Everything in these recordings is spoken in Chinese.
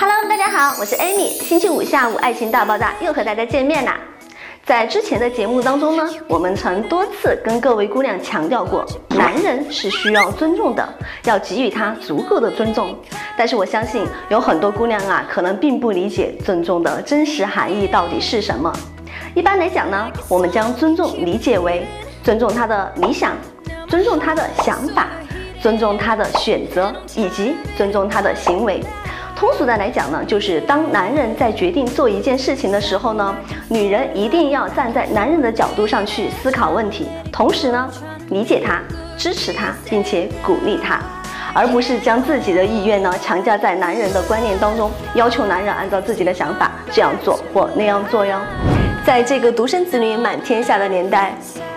好，我是 Amy。星期五下午，爱情大爆炸又和大家见面啦。在之前的节目当中呢，我们曾多次跟各位姑娘强调过，男人是需要尊重的，要给予他足够的尊重。但是我相信有很多姑娘啊，可能并不理解尊重的真实含义到底是什么。一般来讲呢，我们将尊重理解为尊重他的理想，尊重他的想法，尊重他的选择，以及尊重他的行为。通俗的来讲呢，就是当男人在决定做一件事情的时候呢，女人一定要站在男人的角度上去思考问题，同时呢，理解他、支持他，并且鼓励他，而不是将自己的意愿呢强加在男人的观念当中，要求男人按照自己的想法这样做或那样做哟。在这个独生子女满天下的年代，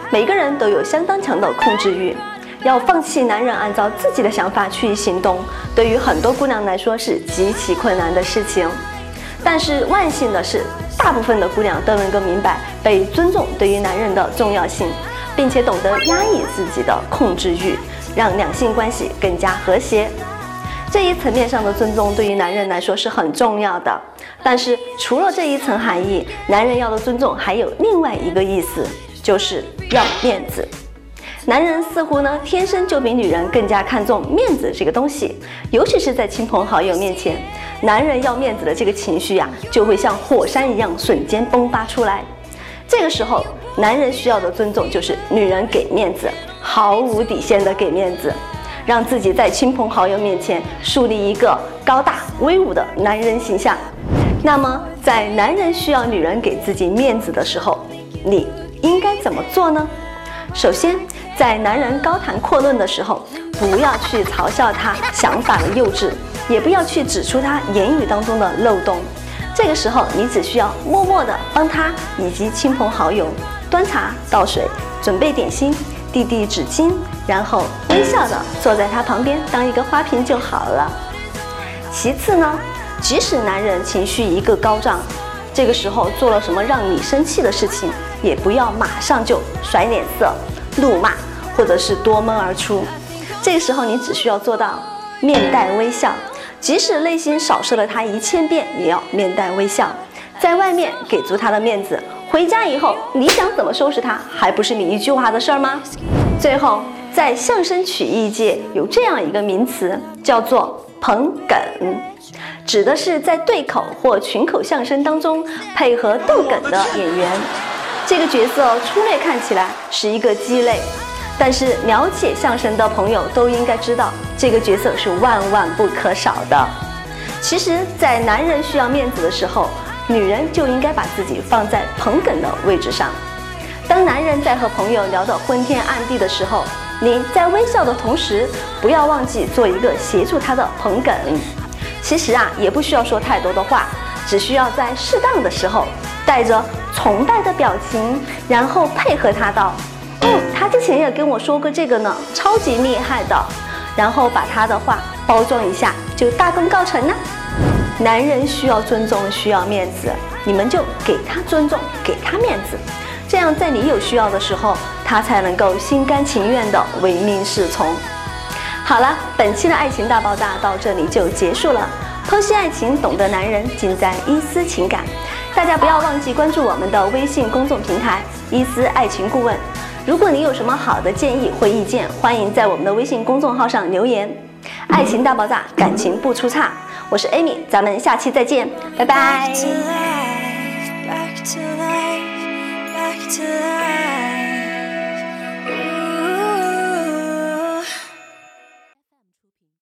每个人都有相当强的控制欲。要放弃男人按照自己的想法去行动，对于很多姑娘来说是极其困难的事情。但是万幸的是，大部分的姑娘都能够明白被尊重对于男人的重要性，并且懂得压抑自己的控制欲，让两性关系更加和谐。这一层面上的尊重对于男人来说是很重要的。但是除了这一层含义，男人要的尊重还有另外一个意思，就是要面子。男人似乎呢，天生就比女人更加看重面子这个东西，尤其是在亲朋好友面前，男人要面子的这个情绪呀，就会像火山一样瞬间迸发出来。这个时候，男人需要的尊重就是女人给面子，毫无底线的给面子，让自己在亲朋好友面前树立一个高大威武的男人形象。那么，在男人需要女人给自己面子的时候，你应该怎么做呢？首先。在男人高谈阔论的时候，不要去嘲笑他想法的幼稚，也不要去指出他言语当中的漏洞。这个时候，你只需要默默地帮他以及亲朋好友端茶倒水、准备点心、递递纸巾，然后微笑地坐在他旁边当一个花瓶就好了。其次呢，即使男人情绪一个高涨，这个时候做了什么让你生气的事情，也不要马上就甩脸色、怒骂。或者是夺门而出，这个时候你只需要做到面带微笑，即使内心扫射了他一千遍，也要面带微笑，在外面给足他的面子，回家以后你想怎么收拾他，还不是你一句话的事儿吗？最后，在相声曲艺界有这样一个名词，叫做捧哏，指的是在对口或群口相声当中配合逗哏的演员。这个角色粗略看起来是一个鸡肋。但是了解相声的朋友都应该知道，这个角色是万万不可少的。其实，在男人需要面子的时候，女人就应该把自己放在捧哏的位置上。当男人在和朋友聊得昏天暗地的时候，你在微笑的同时，不要忘记做一个协助他的捧哏。其实啊，也不需要说太多的话，只需要在适当的时候，带着崇拜的表情，然后配合他道。嗯，他之前也跟我说过这个呢，超级厉害的。然后把他的话包装一下，就大功告成了。男人需要尊重，需要面子，你们就给他尊重，给他面子，这样在你有需要的时候，他才能够心甘情愿的唯命是从。好了，本期的爱情大爆炸到这里就结束了。剖析爱情，懂得男人，尽在伊思情感。大家不要忘记关注我们的微信公众平台“伊思爱情顾问”。如果你有什么好的建议或意见，欢迎在我们的微信公众号上留言。爱情大爆炸，感情不出差。我是 Amy，咱们下期再见，拜拜。Back to life, back to life, back to life.